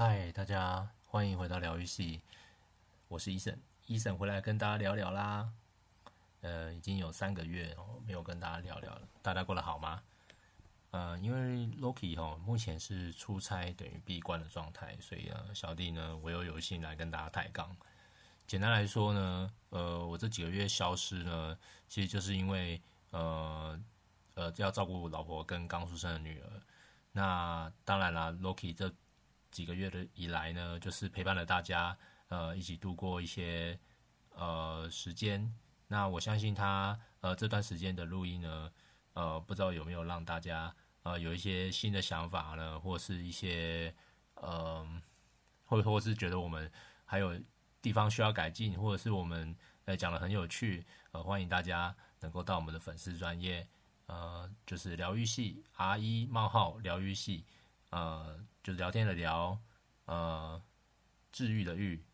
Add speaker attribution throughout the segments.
Speaker 1: 嗨，大家欢迎回到疗愈系，我是医生，医生回来跟大家聊聊啦。呃，已经有三个月没有跟大家聊聊了，大家过得好吗？呃，因为 Loki 哈目前是出差等于闭关的状态，所以啊，小弟呢我又有幸来跟大家抬杠。简单来说呢，呃，我这几个月消失呢，其实就是因为呃呃要照顾老婆跟刚出生的女儿。那当然啦，Loki 这几个月的以来呢，就是陪伴了大家，呃，一起度过一些呃时间。那我相信他呃这段时间的录音呢，呃，不知道有没有让大家呃有一些新的想法呢，或是一些呃，或或是觉得我们还有地方需要改进，或者是我们呃讲得很有趣，呃，欢迎大家能够到我们的粉丝专业，呃，就是疗愈系 R 一冒号疗愈系。呃，就聊天的聊，呃，治愈的愈，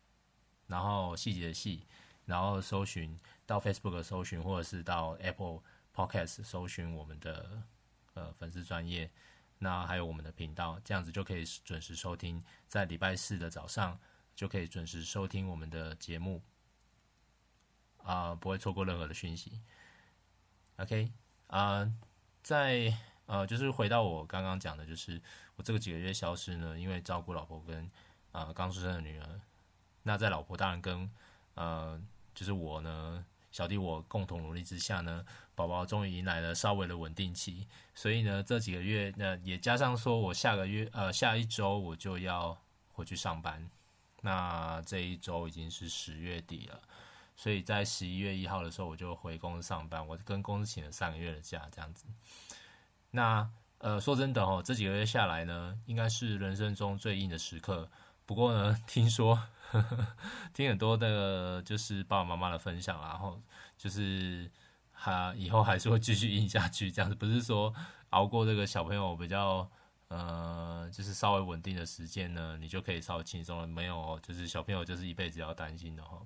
Speaker 1: 然后细节的细，然后搜寻到 Facebook 搜寻，或者是到 Apple Podcast 搜寻我们的呃粉丝专业，那还有我们的频道，这样子就可以准时收听，在礼拜四的早上就可以准时收听我们的节目，啊、不会错过任何的讯息。OK，啊、呃，在。呃，就是回到我刚刚讲的，就是我这个几个月消失呢，因为照顾老婆跟呃刚出生的女儿。那在老婆大人跟呃就是我呢小弟我共同努力之下呢，宝宝终于迎来了稍微的稳定期。所以呢这几个月，那也加上说我下个月呃下一周我就要回去上班。那这一周已经是十月底了，所以在十一月一号的时候我就回公司上班。我跟公司请了三个月的假，这样子。那呃，说真的哦，这几个月下来呢，应该是人生中最硬的时刻。不过呢，听说呵呵 听很多的，就是爸爸妈妈的分享，然后就是还以后还是会继续硬下去，这样子不是说熬过这个小朋友比较呃，就是稍微稳定的时间呢，你就可以稍微轻松了。没有，就是小朋友就是一辈子要担心的哈。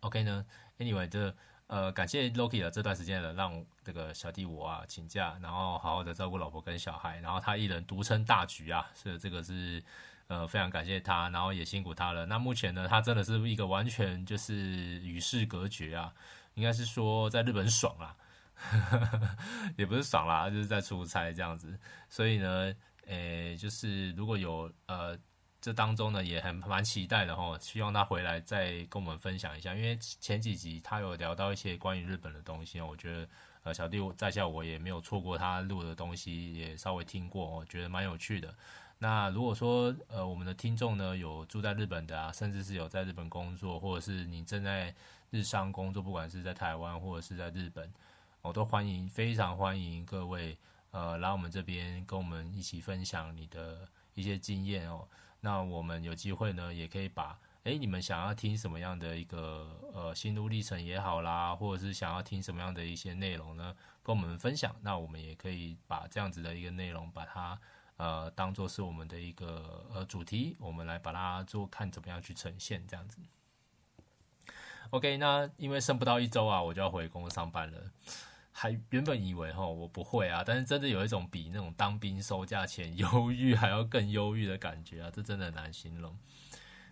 Speaker 1: OK 呢，Anyway 这。呃，感谢 Loki 的这段时间呢，让这个小弟我啊请假，然后好好的照顾老婆跟小孩，然后他一人独撑大局啊，是这个是呃非常感谢他，然后也辛苦他了。那目前呢，他真的是一个完全就是与世隔绝啊，应该是说在日本爽啦，也不是爽啦，就是在出差这样子。所以呢，诶、就是如果有呃。这当中呢，也很蛮期待的哈，希望他回来再跟我们分享一下，因为前几集他有聊到一些关于日本的东西，我觉得呃小弟在下我也没有错过他录的东西，也稍微听过，我觉得蛮有趣的。那如果说呃我们的听众呢有住在日本的啊，甚至是有在日本工作，或者是你正在日商工作，不管是在台湾或者是在日本，我都欢迎，非常欢迎各位呃来我们这边跟我们一起分享你的一些经验哦。那我们有机会呢，也可以把，诶，你们想要听什么样的一个呃心路历程也好啦，或者是想要听什么样的一些内容呢，跟我们分享。那我们也可以把这样子的一个内容，把它呃当做是我们的一个呃主题，我们来把它做看怎么样去呈现这样子。OK，那因为剩不到一周啊，我就要回公司上班了。还原本以为哈我不会啊，但是真的有一种比那种当兵收价钱 忧郁还要更忧郁的感觉啊，这真的很难形容。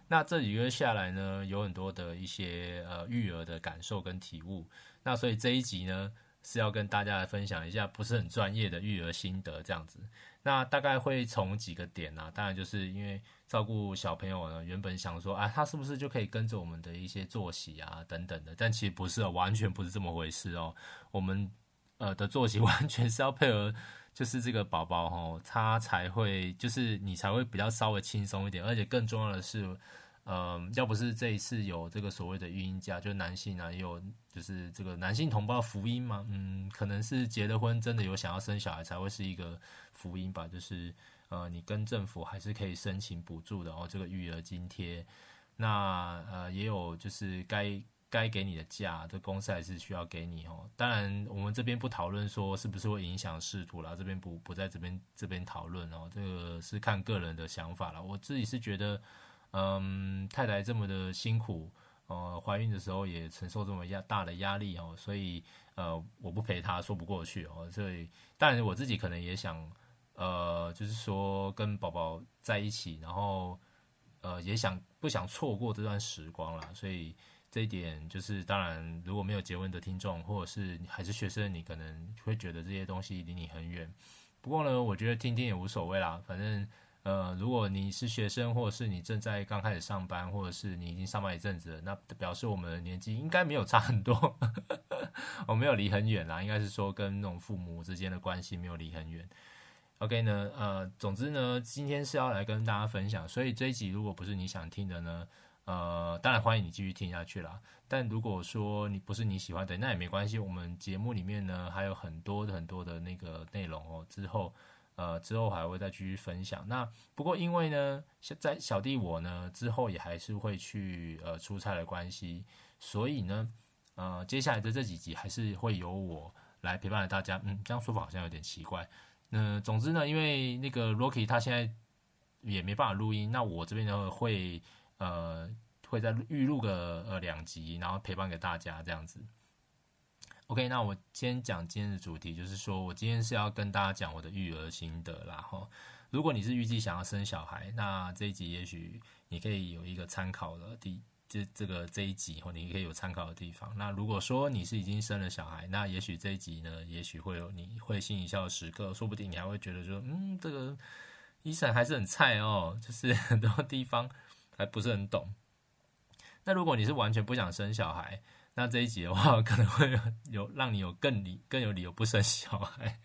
Speaker 1: 那这几个月下来呢，有很多的一些呃育儿的感受跟体悟。那所以这一集呢是要跟大家来分享一下不是很专业的育儿心得这样子。那大概会从几个点啊，当然就是因为。照顾小朋友呢，原本想说啊，他是不是就可以跟着我们的一些作息啊等等的，但其实不是哦，完全不是这么回事哦。我们呃的作息 完全是要配合，就是这个宝宝哦，他才会就是你才会比较稍微轻松一点，而且更重要的是，呃，要不是这一次有这个所谓的育婴假，就男性啊也有就是这个男性同胞福音嘛，嗯，可能是结了婚真的有想要生小孩才会是一个福音吧，就是。呃，你跟政府还是可以申请补助的哦，这个育儿津贴。那呃，也有就是该该给你的假，这公司还是需要给你哦。当然，我们这边不讨论说是不是会影响仕途啦，这边不不在这边这边讨论哦。这个是看个人的想法了。我自己是觉得，嗯，太太这么的辛苦，呃，怀孕的时候也承受这么压大的压力哦，所以呃，我不陪她说不过去哦。所以，当然我自己可能也想。呃，就是说跟宝宝在一起，然后呃也想不想错过这段时光啦，所以这一点就是当然，如果没有结婚的听众，或者是还是学生，你可能会觉得这些东西离你很远。不过呢，我觉得听听也无所谓啦，反正。呃，如果你是学生，或者是你正在刚开始上班，或者是你已经上班一阵子了，那表示我们的年纪应该没有差很多，我没有离很远啦，应该是说跟那种父母之间的关系没有离很远。OK 呢，呃，总之呢，今天是要来跟大家分享，所以这一集如果不是你想听的呢，呃，当然欢迎你继续听下去啦。但如果说你不是你喜欢的，那也没关系，我们节目里面呢还有很多很多的那个内容哦，之后。呃，之后还会再继续分享。那不过因为呢，在小弟我呢之后也还是会去呃出差的关系，所以呢，呃，接下来的这几集还是会由我来陪伴大家。嗯，这样说法好像有点奇怪。那总之呢，因为那个 Rocky 他现在也没办法录音，那我这边呢会呃会再预录个呃两集，然后陪伴给大家这样子。OK，那我先讲今天的主题，就是说我今天是要跟大家讲我的育儿心得啦。哈，如果你是预计想要生小孩，那这一集也许你可以有一个参考的地，这这个这一集或你可以有参考的地方。那如果说你是已经生了小孩，那也许这一集呢，也许会有你会心一笑的时刻，说不定你还会觉得说，嗯，这个医生还是很菜哦，就是 很多地方还不是很懂。那如果你是完全不想生小孩，那这一集的话，可能会有有让你有更理更有理由不生小孩。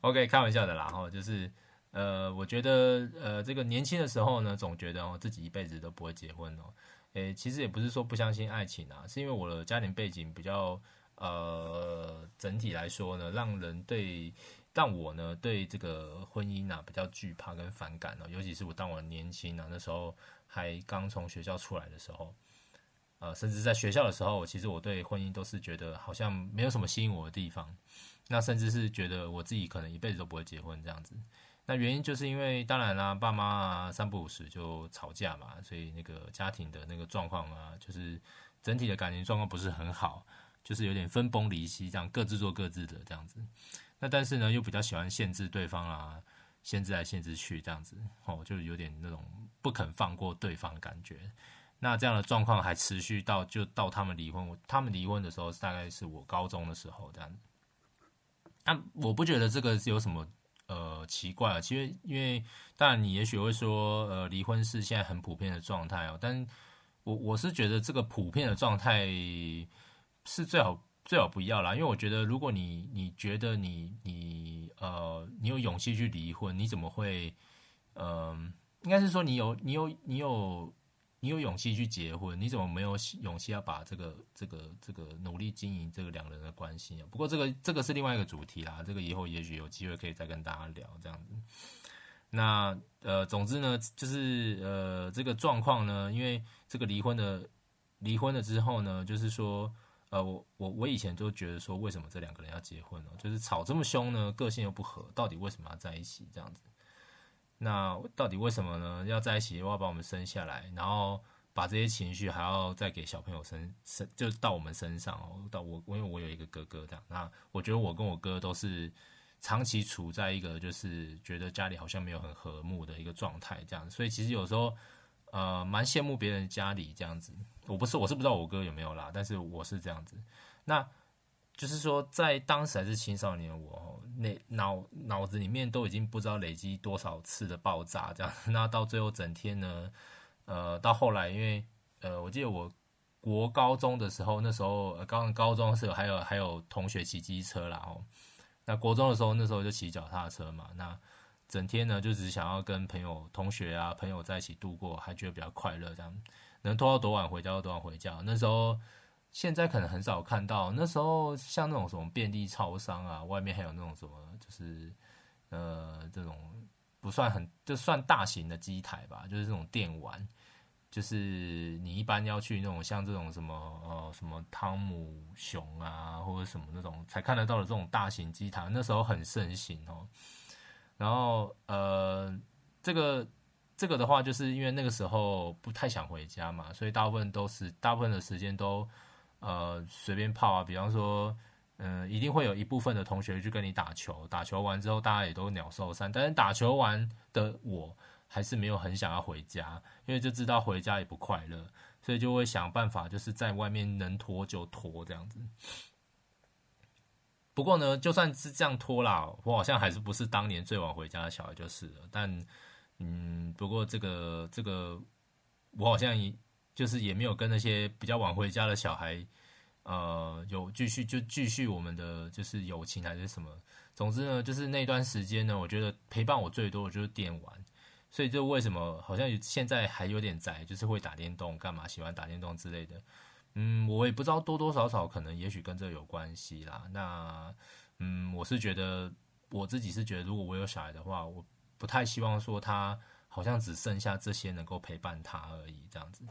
Speaker 1: OK，开玩笑的啦，哈，就是呃，我觉得呃，这个年轻的时候呢，总觉得哦自己一辈子都不会结婚哦。诶，其实也不是说不相信爱情啊，是因为我的家庭背景比较呃，整体来说呢，让人对让我呢对这个婚姻啊比较惧怕跟反感哦，尤其是我当我年轻啊，那时候还刚从学校出来的时候。呃，甚至在学校的时候，其实我对婚姻都是觉得好像没有什么吸引我的地方。那甚至是觉得我自己可能一辈子都不会结婚这样子。那原因就是因为，当然啦，爸妈啊三不五时就吵架嘛，所以那个家庭的那个状况啊，就是整体的感情状况不是很好，就是有点分崩离析，这样各自做各自的这样子。那但是呢，又比较喜欢限制对方啊，限制来限制去这样子，哦，就有点那种不肯放过对方的感觉。那这样的状况还持续到就到他们离婚，他们离婚的时候大概是我高中的时候这样。那我不觉得这个是有什么呃奇怪啊，其实因为当然你也许会说呃离婚是现在很普遍的状态哦，但我我是觉得这个普遍的状态是最好最好不要啦，因为我觉得如果你你觉得你你呃你有勇气去离婚，你怎么会嗯、应该是说你有你有你有。你有勇气去结婚，你怎么没有勇气要把这个、这个、这个努力经营这个两人的关系啊？不过这个、这个是另外一个主题啦，这个以后也许有机会可以再跟大家聊这样子。那呃，总之呢，就是呃，这个状况呢，因为这个离婚的离婚了之后呢，就是说呃，我我我以前都觉得说，为什么这两个人要结婚呢？就是吵这么凶呢，个性又不合，到底为什么要在一起这样子？那到底为什么呢？要在一起又要把我们生下来，然后把这些情绪还要再给小朋友生生，就到我们身上哦。到我，因为我有一个哥哥这样。那我觉得我跟我哥都是长期处在一个就是觉得家里好像没有很和睦的一个状态这样。所以其实有时候呃蛮羡慕别人家里这样子。我不是，我是不知道我哥有没有啦，但是我是这样子。那。就是说，在当时还是青少年，我那脑脑子里面都已经不知道累积多少次的爆炸，这样。那到最后整天呢，呃，到后来，因为呃，我记得我国高中的时候，那时候刚高中的时候还有还有同学骑机车啦哦。那国中的时候，那时候就骑脚踏车嘛。那整天呢，就只想要跟朋友、同学啊、朋友在一起度过，还觉得比较快乐，这样。能拖到多晚回家就多晚回家。那时候。现在可能很少看到，那时候像那种什么便利超商啊，外面还有那种什么，就是呃这种不算很就算大型的机台吧，就是这种电玩，就是你一般要去那种像这种什么呃什么汤姆熊啊或者什么那种才看得到的这种大型机台，那时候很盛行哦。然后呃这个这个的话，就是因为那个时候不太想回家嘛，所以大部分都是大部分的时间都。呃，随便泡啊，比方说，嗯，一定会有一部分的同学去跟你打球，打球完之后大家也都鸟兽散，但是打球完的我还是没有很想要回家，因为就知道回家也不快乐，所以就会想办法就是在外面能拖就拖这样子。不过呢，就算是这样拖啦，我好像还是不是当年最晚回家的小孩就是了。但嗯，不过这个这个我好像就是也没有跟那些比较晚回家的小孩。呃，有继续就继续我们的就是友情还是什么，总之呢，就是那段时间呢，我觉得陪伴我最多的就是电玩，所以就为什么好像现在还有点宅，就是会打电动干嘛，喜欢打电动之类的，嗯，我也不知道多多少少可能也许跟这有关系啦。那嗯，我是觉得我自己是觉得，如果我有小孩的话，我不太希望说他好像只剩下这些能够陪伴他而已，这样子。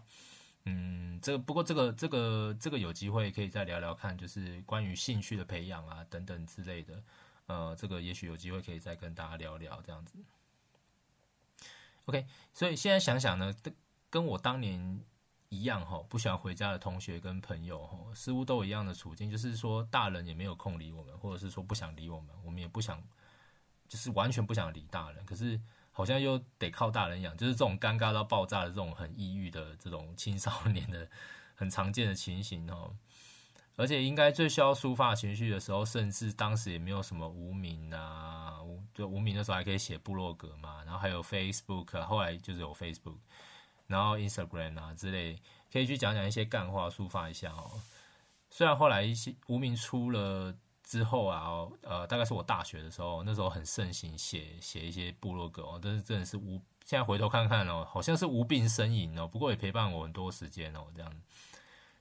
Speaker 1: 嗯，这个不过这个这个这个有机会可以再聊聊看，就是关于兴趣的培养啊等等之类的，呃，这个也许有机会可以再跟大家聊聊这样子。OK，所以现在想想呢，跟跟我当年一样哈，不喜欢回家的同学跟朋友哈，似乎都有一样的处境，就是说大人也没有空理我们，或者是说不想理我们，我们也不想，就是完全不想理大人，可是。好像又得靠大人养，就是这种尴尬到爆炸的这种很抑郁的这种青少年的很常见的情形哦。而且应该最需要抒发情绪的时候，甚至当时也没有什么无名啊，就无名的时候还可以写部落格嘛，然后还有 Facebook，后来就是有 Facebook，然后 Instagram 啊之类，可以去讲讲一些干话，抒发一下哦。虽然后来一些无名出了。之后啊，呃，大概是我大学的时候，那时候很盛行写写一些部落格哦，但是真的是无，现在回头看看哦，好像是无病呻吟哦，不过也陪伴我很多时间哦，这样，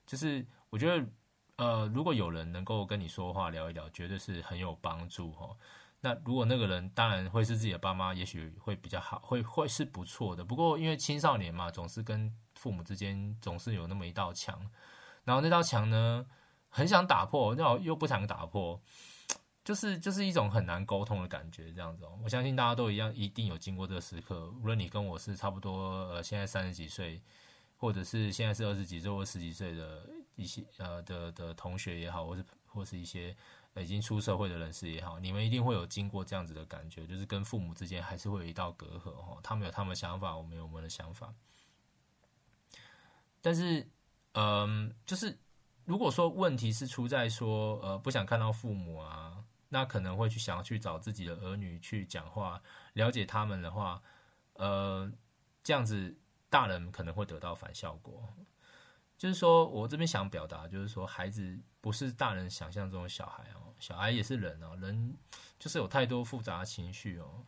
Speaker 1: 就是我觉得，呃，如果有人能够跟你说话聊一聊，绝对是很有帮助哦。那如果那个人当然会是自己的爸妈，也许会比较好，会会是不错的。不过因为青少年嘛，总是跟父母之间总是有那么一道墙，然后那道墙呢，很想打破，又又不想打破，就是就是一种很难沟通的感觉，这样子哦。我相信大家都一样，一定有经过这个时刻。无论你跟我是差不多，呃，现在三十几岁，或者是现在是二十几岁或十几岁的一些呃的的同学也好，或是或是一些已经出社会的人士也好，你们一定会有经过这样子的感觉，就是跟父母之间还是会有一道隔阂哦。他们有他们的想法，我们有我们的想法，但是，嗯、就是。如果说问题是出在说，呃，不想看到父母啊，那可能会去想要去找自己的儿女去讲话，了解他们的话，呃，这样子大人可能会得到反效果。就是说我这边想表达，就是说孩子不是大人想象中的小孩哦，小孩也是人哦，人就是有太多复杂情绪哦。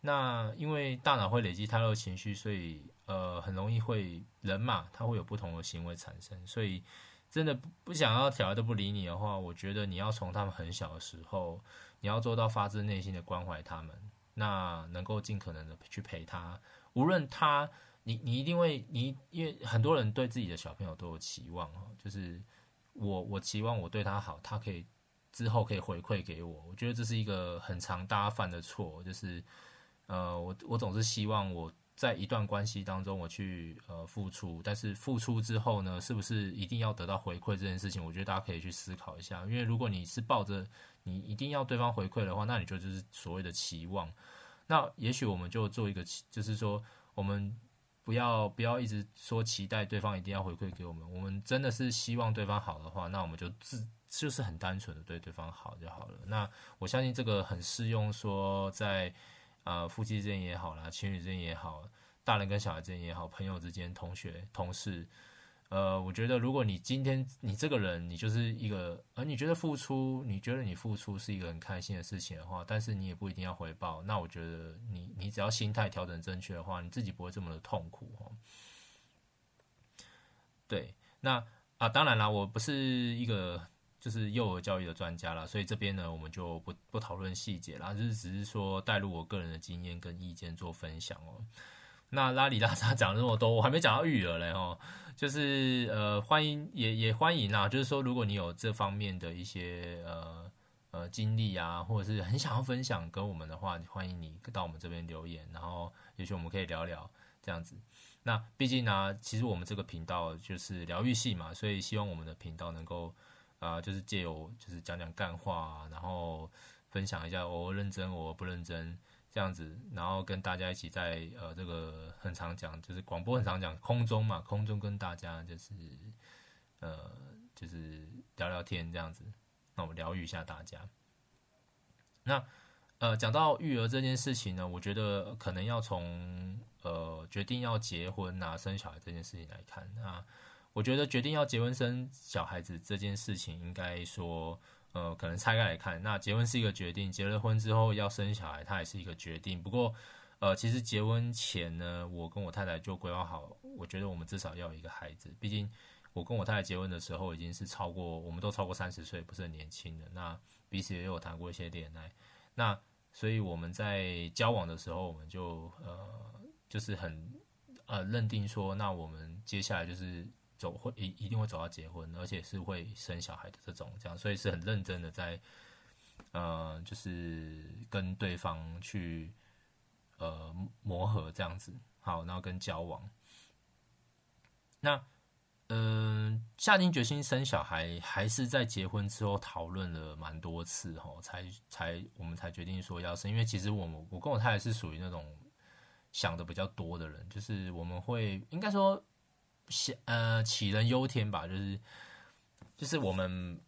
Speaker 1: 那因为大脑会累积太多情绪，所以呃，很容易会人嘛，他会有不同的行为产生，所以。真的不想要小孩都不理你的话，我觉得你要从他们很小的时候，你要做到发自内心的关怀他们，那能够尽可能的去陪他，无论他，你你一定会，你因为很多人对自己的小朋友都有期望哦，就是我我期望我对他好，他可以之后可以回馈给我，我觉得这是一个很常大家犯的错，就是呃，我我总是希望我。在一段关系当中，我去呃付出，但是付出之后呢，是不是一定要得到回馈这件事情？我觉得大家可以去思考一下。因为如果你是抱着你一定要对方回馈的话，那你就就是所谓的期望。那也许我们就做一个，就是说我们不要不要一直说期待对方一定要回馈给我们。我们真的是希望对方好的话，那我们就自就是很单纯的对对方好就好了。那我相信这个很适用，说在。呃，夫妻之间也好啦，情侣之间也好，大人跟小孩之间也好，朋友之间、同学、同事，呃，我觉得如果你今天你这个人，你就是一个，而你觉得付出，你觉得你付出是一个很开心的事情的话，但是你也不一定要回报，那我觉得你你只要心态调整正确的话，你自己不会这么的痛苦哦。对，那啊，当然啦，我不是一个。就是幼儿教育的专家啦，所以这边呢，我们就不不讨论细节啦，就是只是说带入我个人的经验跟意见做分享哦。那拉里拉杂讲了这么多，我还没讲到育儿嘞哦，就是呃欢迎也也欢迎啦，就是说如果你有这方面的一些呃呃经历啊，或者是很想要分享跟我们的话，欢迎你到我们这边留言，然后也许我们可以聊聊这样子。那毕竟呢，其实我们这个频道就是疗愈系嘛，所以希望我们的频道能够。啊、就是借由就是讲讲干话，然后分享一下我认真我不认真这样子，然后跟大家一起在呃这个很常讲，就是广播很常讲空中嘛，空中跟大家就是呃就是聊聊天这样子，那我疗愈一下大家。那呃讲到育儿这件事情呢，我觉得可能要从呃决定要结婚啊生小孩这件事情来看啊。我觉得决定要结婚生小孩子这件事情，应该说，呃，可能拆开来看。那结婚是一个决定，结了婚之后要生小孩，它也是一个决定。不过，呃，其实结婚前呢，我跟我太太就规划好，我觉得我们至少要有一个孩子。毕竟，我跟我太太结婚的时候已经是超过，我们都超过三十岁，不是很年轻的。那彼此也有谈过一些恋爱。那所以我们在交往的时候，我们就呃，就是很呃认定说，那我们接下来就是。走会一一定会走到结婚，而且是会生小孩的这种这样，所以是很认真的在，呃，就是跟对方去呃磨合这样子，好，然后跟交往。那嗯、下定决心生小孩，还是在结婚之后讨论了蛮多次哈，才才我们才决定说要生，因为其实我们我跟我太太是属于那种想的比较多的人，就是我们会应该说。呃，杞人忧天吧，就是就是我们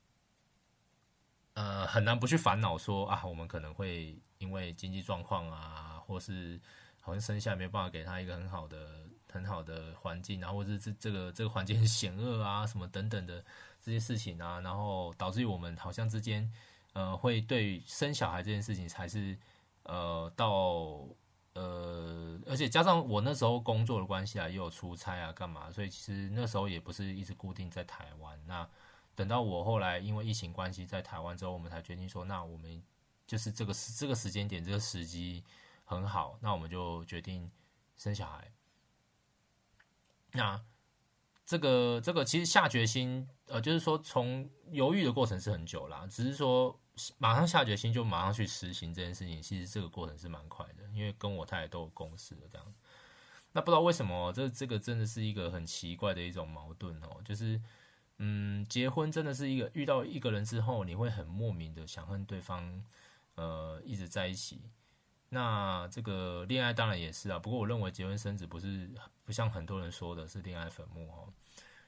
Speaker 1: 呃很难不去烦恼说啊，我们可能会因为经济状况啊，或是好像生下没有办法给他一个很好的很好的环境，然后或者这这个这个环境很险恶啊，什么等等的这些事情啊，然后导致于我们好像之间呃会对生小孩这件事情才是呃到。呃，而且加上我那时候工作的关系啊，也有出差啊，干嘛？所以其实那时候也不是一直固定在台湾。那等到我后来因为疫情关系在台湾之后，我们才决定说，那我们就是这个时这个时间点，这个时机很好，那我们就决定生小孩。那这个这个其实下决心，呃，就是说从犹豫的过程是很久啦，只是说。马上下决心就马上去实行这件事情，其实这个过程是蛮快的，因为跟我太太都有共识的这样。那不知道为什么，这这个真的是一个很奇怪的一种矛盾哦，就是嗯，结婚真的是一个遇到一个人之后，你会很莫名的想和对方呃一直在一起。那这个恋爱当然也是啊，不过我认为结婚生子不是不像很多人说的是恋爱坟墓哦。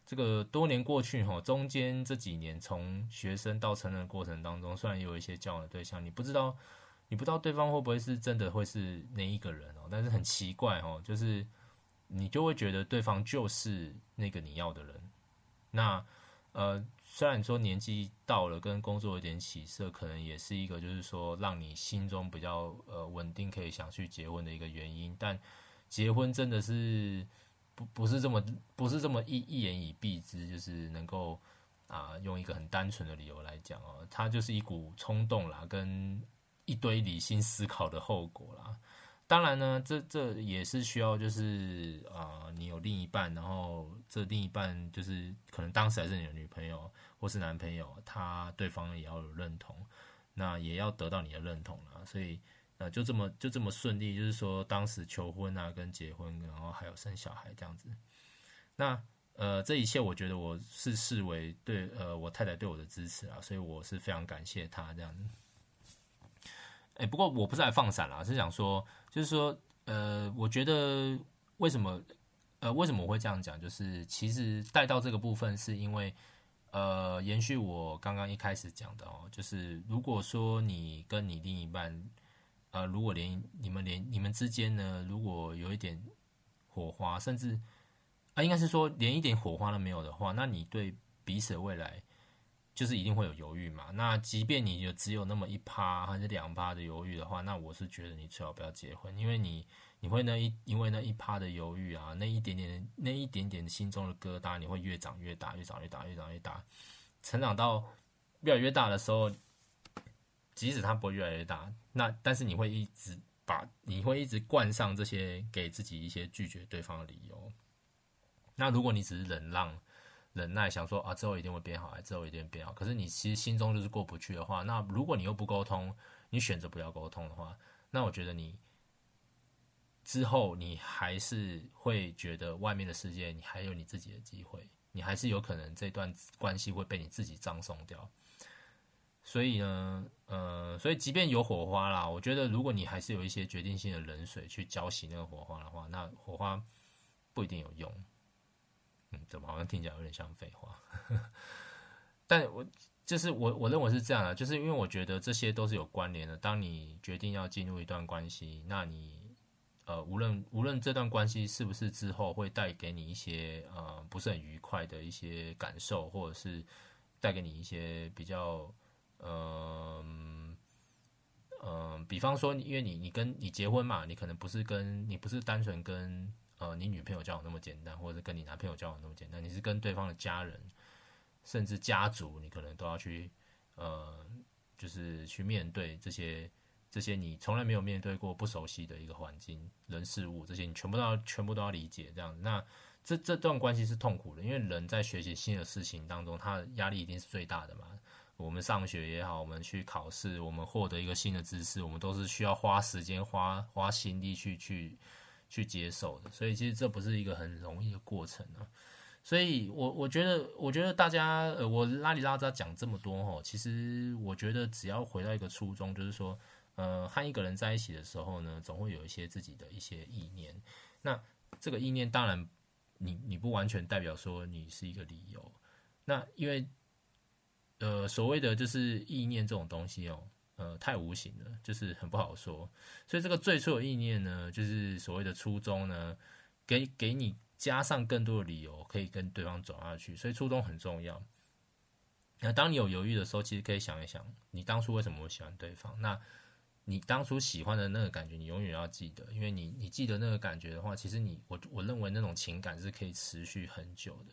Speaker 1: 这个多年过去哈，中间这几年从学生到成人的过程当中，虽然有一些交往的对象，你不知道，你不知道对方会不会是真的会是那一个人哦，但是很奇怪哦，就是你就会觉得对方就是那个你要的人。那呃，虽然说年纪到了，跟工作有点起色，可能也是一个就是说让你心中比较呃稳定，可以想去结婚的一个原因。但结婚真的是。不不是这么不是这么一一言以蔽之，就是能够啊用一个很单纯的理由来讲哦，它就是一股冲动啦，跟一堆理性思考的后果啦。当然呢，这这也是需要就是啊，你有另一半，然后这另一半就是可能当时还是你的女朋友或是男朋友，他对方也要有认同，那也要得到你的认同啦，所以。就这么就这么顺利，就是说当时求婚啊，跟结婚，然后还有生小孩这样子。那呃，这一切我觉得我是视为对呃我太太对我的支持啊，所以我是非常感谢她这样子。哎，不过我不是来放闪啦，是想说，就是说呃，我觉得为什么呃为什么我会这样讲，就是其实带到这个部分是因为呃延续我刚刚一开始讲的哦，就是如果说你跟你另一半。呃，如果连你们连你们之间呢，如果有一点火花，甚至啊，应该是说连一点火花都没有的话，那你对彼此的未来就是一定会有犹豫嘛。那即便你有只有那么一趴还是两趴的犹豫的话，那我是觉得你最好不要结婚，因为你你会那一因为那一趴的犹豫啊，那一点点那一点点心中的疙瘩，你会越长越大，越长越大，越长越大，成长到越来越大的时候。即使它不会越来越大，那但是你会一直把你会一直冠上这些给自己一些拒绝对方的理由。那如果你只是忍让、忍耐，想说啊之后一定会变好，之后一定会变好，可是你其实心中就是过不去的话，那如果你又不沟通，你选择不要沟通的话，那我觉得你之后你还是会觉得外面的世界你还有你自己的机会，你还是有可能这段关系会被你自己葬送掉。所以呢，呃，所以即便有火花啦，我觉得如果你还是有一些决定性的冷水去浇熄那个火花的话，那火花不一定有用。嗯，怎么好像听起来有点像废话？但我就是我，我认为是这样的，就是因为我觉得这些都是有关联的。当你决定要进入一段关系，那你呃，无论无论这段关系是不是之后会带给你一些呃不是很愉快的一些感受，或者是带给你一些比较。嗯嗯，比方说，因为你你跟你结婚嘛，你可能不是跟你不是单纯跟呃你女朋友交往那么简单，或者是跟你男朋友交往那么简单，你是跟对方的家人，甚至家族，你可能都要去呃，就是去面对这些这些你从来没有面对过、不熟悉的一个环境、人事物，这些你全部都要全部都要理解。这样，那这这段关系是痛苦的，因为人在学习新的事情当中，他的压力一定是最大的嘛。我们上学也好，我们去考试，我们获得一个新的知识，我们都是需要花时间、花花心力去去去接受的。所以其实这不是一个很容易的过程啊。所以我我觉得，我觉得大家，呃，我拉里拉扎讲这么多吼，其实我觉得只要回到一个初衷，就是说，呃，和一个人在一起的时候呢，总会有一些自己的一些意念。那这个意念当然，你你不完全代表说你是一个理由。那因为。呃，所谓的就是意念这种东西哦，呃，太无形了，就是很不好说。所以这个最初的意念呢，就是所谓的初衷呢，给给你加上更多的理由，可以跟对方走下去。所以初衷很重要。那当你有犹豫的时候，其实可以想一想，你当初为什么会喜欢对方？那你当初喜欢的那个感觉，你永远要记得，因为你你记得那个感觉的话，其实你我我认为那种情感是可以持续很久的。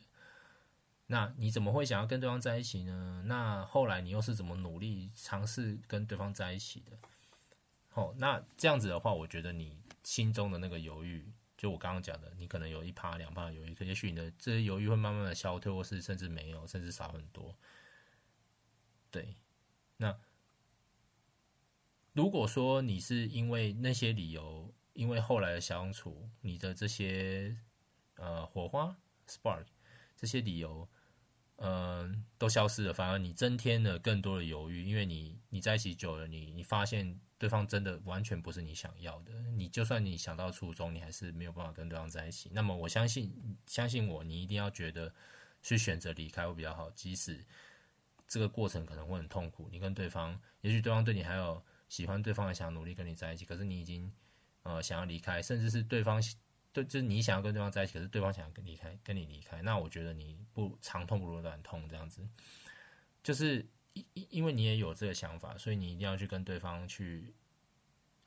Speaker 1: 那你怎么会想要跟对方在一起呢？那后来你又是怎么努力尝试跟对方在一起的？好，那这样子的话，我觉得你心中的那个犹豫，就我刚刚讲的，你可能有一趴两趴的犹豫，可也许你的这些犹豫会慢慢的消退，或是甚至没有，甚至少很多。对，那如果说你是因为那些理由，因为后来的相处，你的这些呃火花 spark 这些理由。嗯，都消失了，反而你增添了更多的犹豫，因为你你在一起久了，你你发现对方真的完全不是你想要的，你就算你想到初衷，你还是没有办法跟对方在一起。那么我相信，相信我，你一定要觉得去选择离开会比较好，即使这个过程可能会很痛苦。你跟对方，也许对方对你还有喜欢，对方还想努力跟你在一起，可是你已经呃想要离开，甚至是对方。对，就是你想要跟对方在一起，可是对方想要跟离开，跟你离开，那我觉得你不长痛不如短痛这样子，就是因因为你也有这个想法，所以你一定要去跟对方去，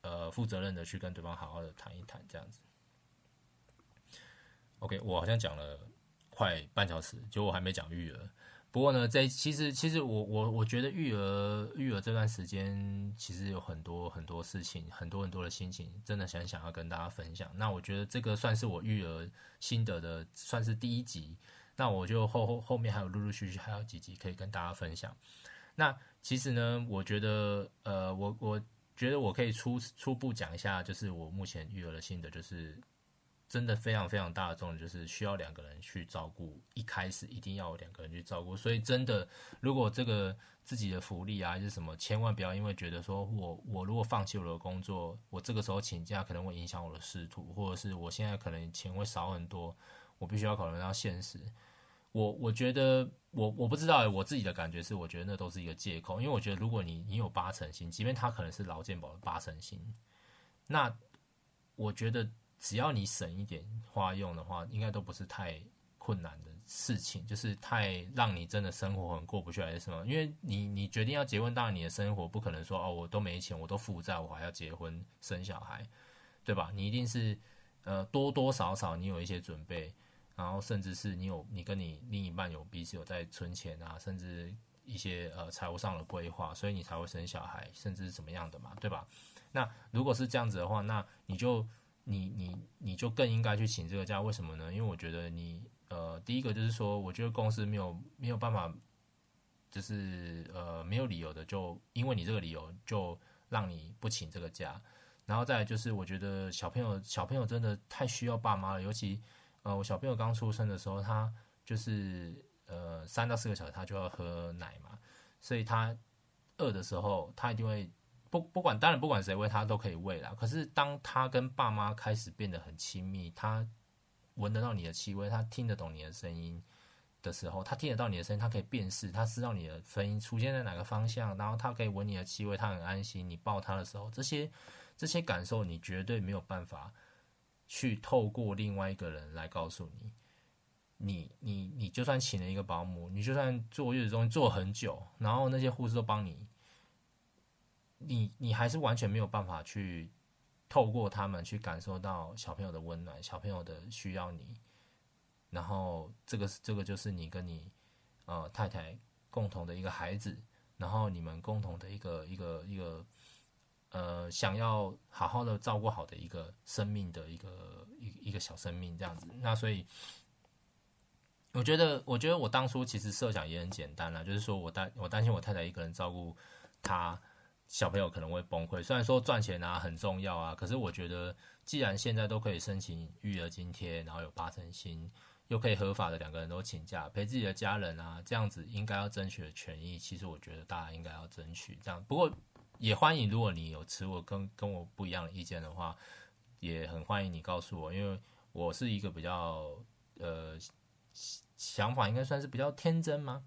Speaker 1: 呃，负责任的去跟对方好好的谈一谈这样子。OK，我好像讲了快半小时，结果我还没讲育儿。不过呢，在其实其实我我我觉得育儿育儿这段时间，其实有很多很多事情，很多很多的心情，真的想想要跟大家分享。那我觉得这个算是我育儿心得的，算是第一集。那我就后后后面还有陆陆续续还有几集可以跟大家分享。那其实呢，我觉得呃，我我觉得我可以初初步讲一下，就是我目前育儿的心得，就是。真的非常非常大的重点，就是需要两个人去照顾。一开始一定要有两个人去照顾，所以真的，如果这个自己的福利啊还是什么，千万不要因为觉得说我我如果放弃我的工作，我这个时候请假可能会影响我的仕途，或者是我现在可能钱会少很多，我必须要考虑到现实。我我觉得我我不知道，我自己的感觉是，我觉得那都是一个借口，因为我觉得如果你你有八成薪，即便他可能是劳健保的八成薪，那我觉得。只要你省一点花用的话，应该都不是太困难的事情，就是太让你真的生活很过不去还是什么？因为你你决定要结婚，当然你的生活不可能说哦，我都没钱，我都负债，我还要结婚生小孩，对吧？你一定是呃多多少少你有一些准备，然后甚至是你有你跟你另一半有彼此有在存钱啊，甚至一些呃财务上的规划，所以你才会生小孩，甚至是怎么样的嘛，对吧？那如果是这样子的话，那你就。你你你就更应该去请这个假，为什么呢？因为我觉得你呃，第一个就是说，我觉得公司没有没有办法，就是呃没有理由的，就因为你这个理由就让你不请这个假。然后再就是，我觉得小朋友小朋友真的太需要爸妈了，尤其呃我小朋友刚出生的时候，他就是呃三到四个小时他就要喝奶嘛，所以他饿的时候，他一定会不不管当然不管谁喂他都可以喂啦。可是当他跟爸妈开始变得很亲密，他闻得到你的气味，他听得懂你的声音的时候，他听得到你的声音，他可以辨识，他知道你的声音出现在哪个方向，然后他可以闻你的气味，他很安心。你抱他的时候，这些这些感受你绝对没有办法去透过另外一个人来告诉你。你你你就算请了一个保姆，你就算坐月子中心坐很久，然后那些护士都帮你，你你还是完全没有办法去透过他们去感受到小朋友的温暖，小朋友的需要你。然后这个这个就是你跟你呃太太共同的一个孩子，然后你们共同的一个一个一个呃想要好好的照顾好的一个生命的一个一一个小生命这样子。那所以。我觉得，我觉得我当初其实设想也很简单啦，就是说我担我担心我太太一个人照顾他小朋友可能会崩溃。虽然说赚钱啊很重要啊，可是我觉得既然现在都可以申请育儿津贴，然后有八成薪，又可以合法的两个人都请假陪自己的家人啊，这样子应该要争取的权益，其实我觉得大家应该要争取。这样，不过也欢迎如果你有持我跟跟我不一样的意见的话，也很欢迎你告诉我，因为我是一个比较呃。想法应该算是比较天真吗？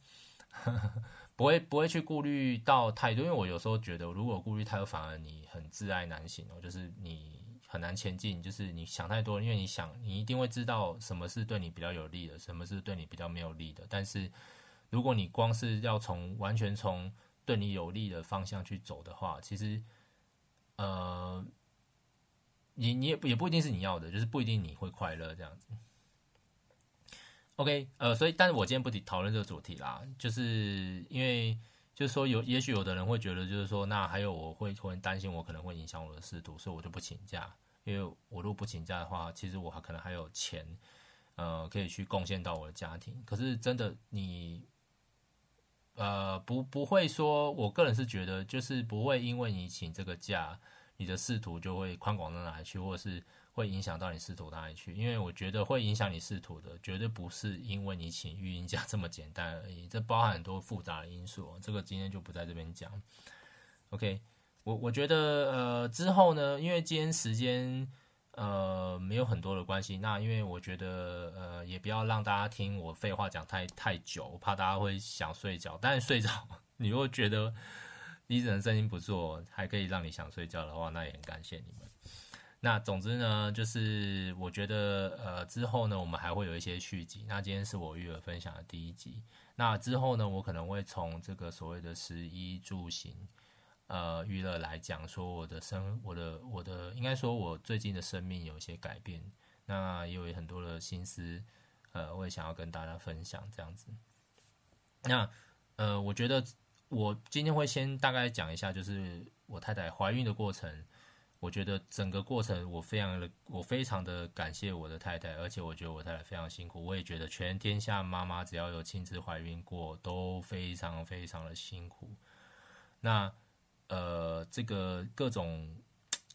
Speaker 1: 不会不会去顾虑到太多，因为我有时候觉得，如果顾虑太多，反而你很自爱难行哦，就是你很难前进，就是你想太多，因为你想你一定会知道什么是对你比较有利的，什么是对你比较没有利的。但是如果你光是要从完全从对你有利的方向去走的话，其实呃，你你也也不一定是你要的，就是不一定你会快乐这样子。OK，呃，所以，但是我今天不提讨论这个主题啦，就是因为，就是说有，也许有的人会觉得，就是说，那还有我会会担心我可能会影响我的仕途，所以我就不请假，因为我如果不请假的话，其实我还可能还有钱，呃，可以去贡献到我的家庭。可是真的你，呃，不不会说，我个人是觉得，就是不会因为你请这个假，你的仕途就会宽广到哪里去，或者是。会影响到你仕途哪里去？因为我觉得会影响你仕途的，绝对不是因为你请育婴假这么简单而已，这包含很多复杂的因素。这个今天就不在这边讲。OK，我我觉得呃之后呢，因为今天时间呃没有很多的关系，那因为我觉得呃也不要让大家听我废话讲太太久，怕大家会想睡觉。但是睡着，你如果觉得你只能声音不错，还可以让你想睡觉的话，那也很感谢你们。那总之呢，就是我觉得呃之后呢，我们还会有一些续集。那今天是我育儿分享的第一集。那之后呢，我可能会从这个所谓的食衣住行呃娱乐来讲，说我的生我的我的应该说我最近的生命有一些改变。那也有很多的心思，呃，我也想要跟大家分享这样子。那呃，我觉得我今天会先大概讲一下，就是我太太怀孕的过程。我觉得整个过程，我非常的，我非常的感谢我的太太，而且我觉得我太太非常辛苦。我也觉得全天下妈妈只要有亲自怀孕过，都非常非常的辛苦。那呃，这个各种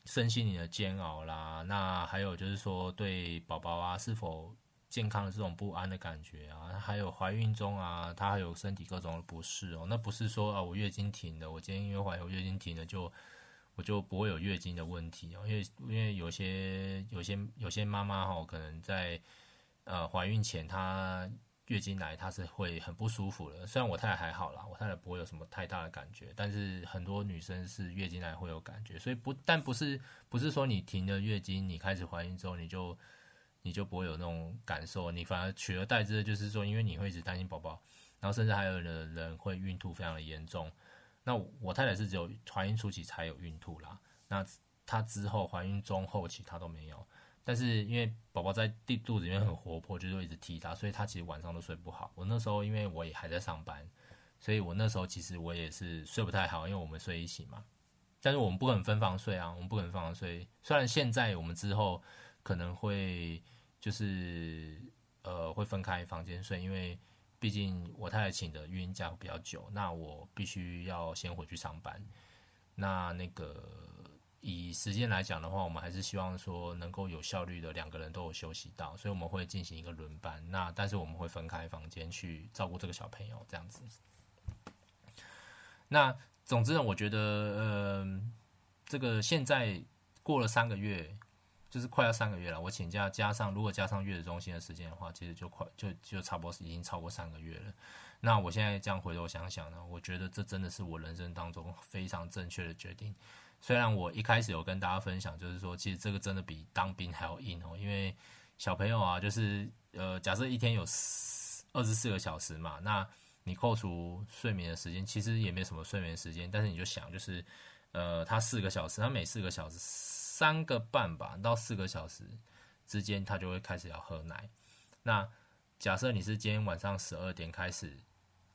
Speaker 1: 身心灵的煎熬啦，那还有就是说对宝宝啊是否健康的这种不安的感觉啊，还有怀孕中啊，她还有身体各种的不适哦。那不是说啊，我月经停了，我今天因为怀孕，我月经停了就。我就不会有月经的问题哦，因为因为有些有些有些妈妈哈，可能在呃怀孕前她月经来，她是会很不舒服的。虽然我太太还好啦，我太太不会有什么太大的感觉，但是很多女生是月经来会有感觉，所以不但不是不是说你停了月经，你开始怀孕之后你就你就不会有那种感受，你反而取而代之的就是说，因为你会一直担心宝宝，然后甚至还有的人会孕吐非常的严重。那我太太是只有怀孕初期才有孕吐啦，那她之后怀孕中后期她都没有，但是因为宝宝在地肚子里面很活泼，就是一直踢她，所以她其实晚上都睡不好。我那时候因为我也还在上班，所以我那时候其实我也是睡不太好，因为我们睡一起嘛，但是我们不可能分房睡啊，我们不可能分房睡。虽然现在我们之后可能会就是呃会分开房间睡，因为。毕竟我太太请的孕假比较久，那我必须要先回去上班。那那个以时间来讲的话，我们还是希望说能够有效率的两个人都有休息到，所以我们会进行一个轮班。那但是我们会分开房间去照顾这个小朋友这样子。那总之呢，我觉得呃，这个现在过了三个月，就是快要三个月了。我请假加上如果加上月子中心的时间的话，其实就快就就差不多已经超过三个月了。那我现在这样回头想想呢，我觉得这真的是我人生当中非常正确的决定。虽然我一开始有跟大家分享，就是说，其实这个真的比当兵还要硬哦，因为小朋友啊，就是呃，假设一天有二十四个小时嘛，那你扣除睡眠的时间，其实也没什么睡眠时间，但是你就想，就是呃，他四个小时，他每四个小时三个半吧到四个小时之间，他就会开始要喝奶。那假设你是今天晚上十二点开始。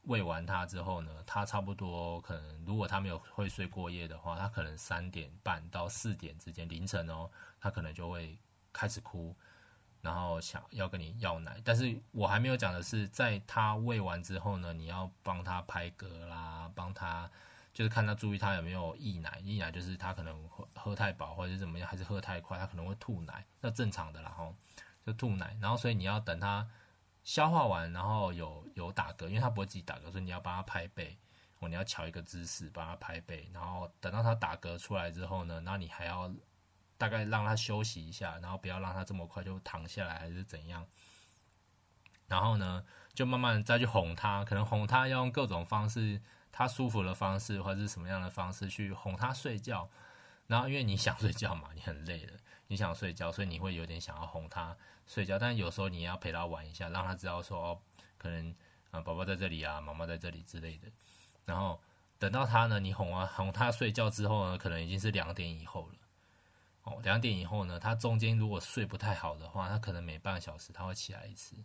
Speaker 1: 喂完他之后呢，他差不多可能，如果他没有会睡过夜的话，他可能三点半到四点之间凌晨哦，他可能就会开始哭，然后想要跟你要奶。但是我还没有讲的是，在他喂完之后呢，你要帮他拍嗝啦，帮他就是看他注意他有没有溢奶，溢奶就是他可能喝喝太饱或者是怎么样，还是喝太快，他可能会吐奶，那正常的啦吼，就吐奶。然后所以你要等他。消化完，然后有有打嗝，因为他不会自己打嗝，所以你要帮他拍背，哦，你要乔一个姿势帮他拍背，然后等到他打嗝出来之后呢，那你还要大概让他休息一下，然后不要让他这么快就躺下来还是怎样，然后呢，就慢慢再去哄他，可能哄他要用各种方式，他舒服的方式 或者是什么样的方式去哄他睡觉，然后因为你想睡觉嘛，你很累了，你想睡觉，所以你会有点想要哄他。睡觉，但有时候你要陪他玩一下，让他知道说哦，可能啊，宝宝在这里啊，妈妈在这里之类的。然后等到他呢，你哄啊哄他睡觉之后呢，可能已经是两点以后了。哦，两点以后呢，他中间如果睡不太好的话，他可能每半个小时他会起来一次。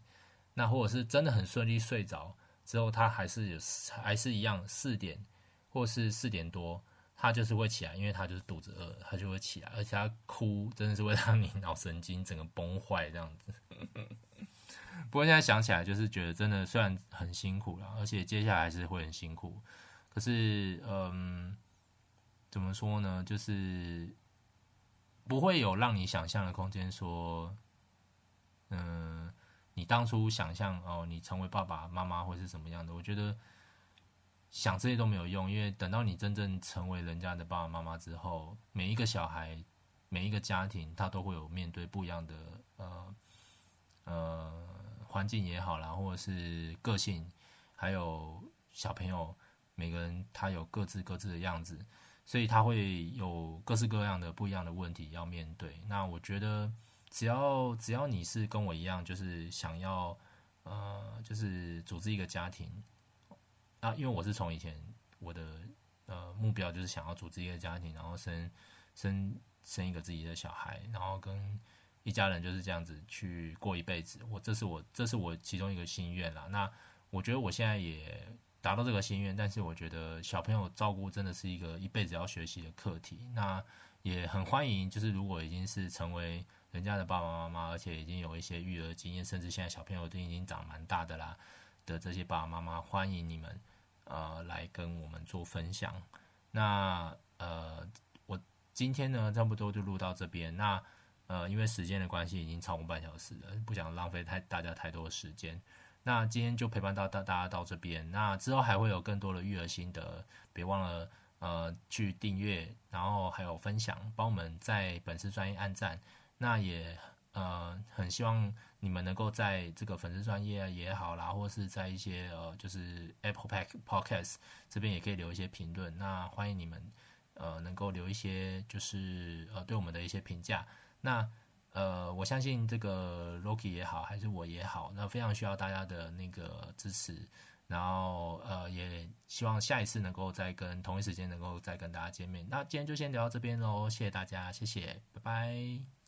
Speaker 1: 那或者是真的很顺利睡着之后，他还是有还是一样四点或是四点多。他就是会起来，因为他就是肚子饿，他就会起来，而且他哭真的是会让你脑神经整个崩坏这样子。不过现在想起来，就是觉得真的虽然很辛苦了，而且接下来还是会很辛苦。可是，嗯，怎么说呢？就是不会有让你想象的空间，说，嗯，你当初想象哦，你成为爸爸妈妈会是什么样的？我觉得。想这些都没有用，因为等到你真正成为人家的爸爸妈妈之后，每一个小孩、每一个家庭，他都会有面对不一样的呃呃环境也好啦，或者是个性，还有小朋友，每个人他有各自各自的样子，所以他会有各式各样的不一样的问题要面对。那我觉得，只要只要你是跟我一样，就是想要呃，就是组织一个家庭。啊，因为我是从以前我的呃目标就是想要组织一个家庭，然后生生生一个自己的小孩，然后跟一家人就是这样子去过一辈子。我这是我这是我其中一个心愿啦。那我觉得我现在也达到这个心愿，但是我觉得小朋友照顾真的是一个一辈子要学习的课题。那也很欢迎，就是如果已经是成为人家的爸爸妈妈，而且已经有一些育儿经验，甚至现在小朋友都已经长蛮大的啦的这些爸爸妈妈，欢迎你们。呃，来跟我们做分享。那呃，我今天呢，差不多就录到这边。那呃，因为时间的关系，已经超过半小时了，不想浪费太大家太多时间。那今天就陪伴到大大家到这边。那之后还会有更多的育儿心得，别忘了呃去订阅，然后还有分享，帮我们在粉丝专业按赞。那也呃很希望。你们能够在这个粉丝专业也好啦，或是在一些呃，就是 Apple Pack Podcast 这边也可以留一些评论。那欢迎你们呃，能够留一些就是呃，对我们的一些评价。那呃，我相信这个 Rocky 也好，还是我也好，那非常需要大家的那个支持。然后呃，也希望下一次能够再跟同一时间能够再跟大家见面。那今天就先聊到这边喽，谢谢大家，谢谢，拜拜。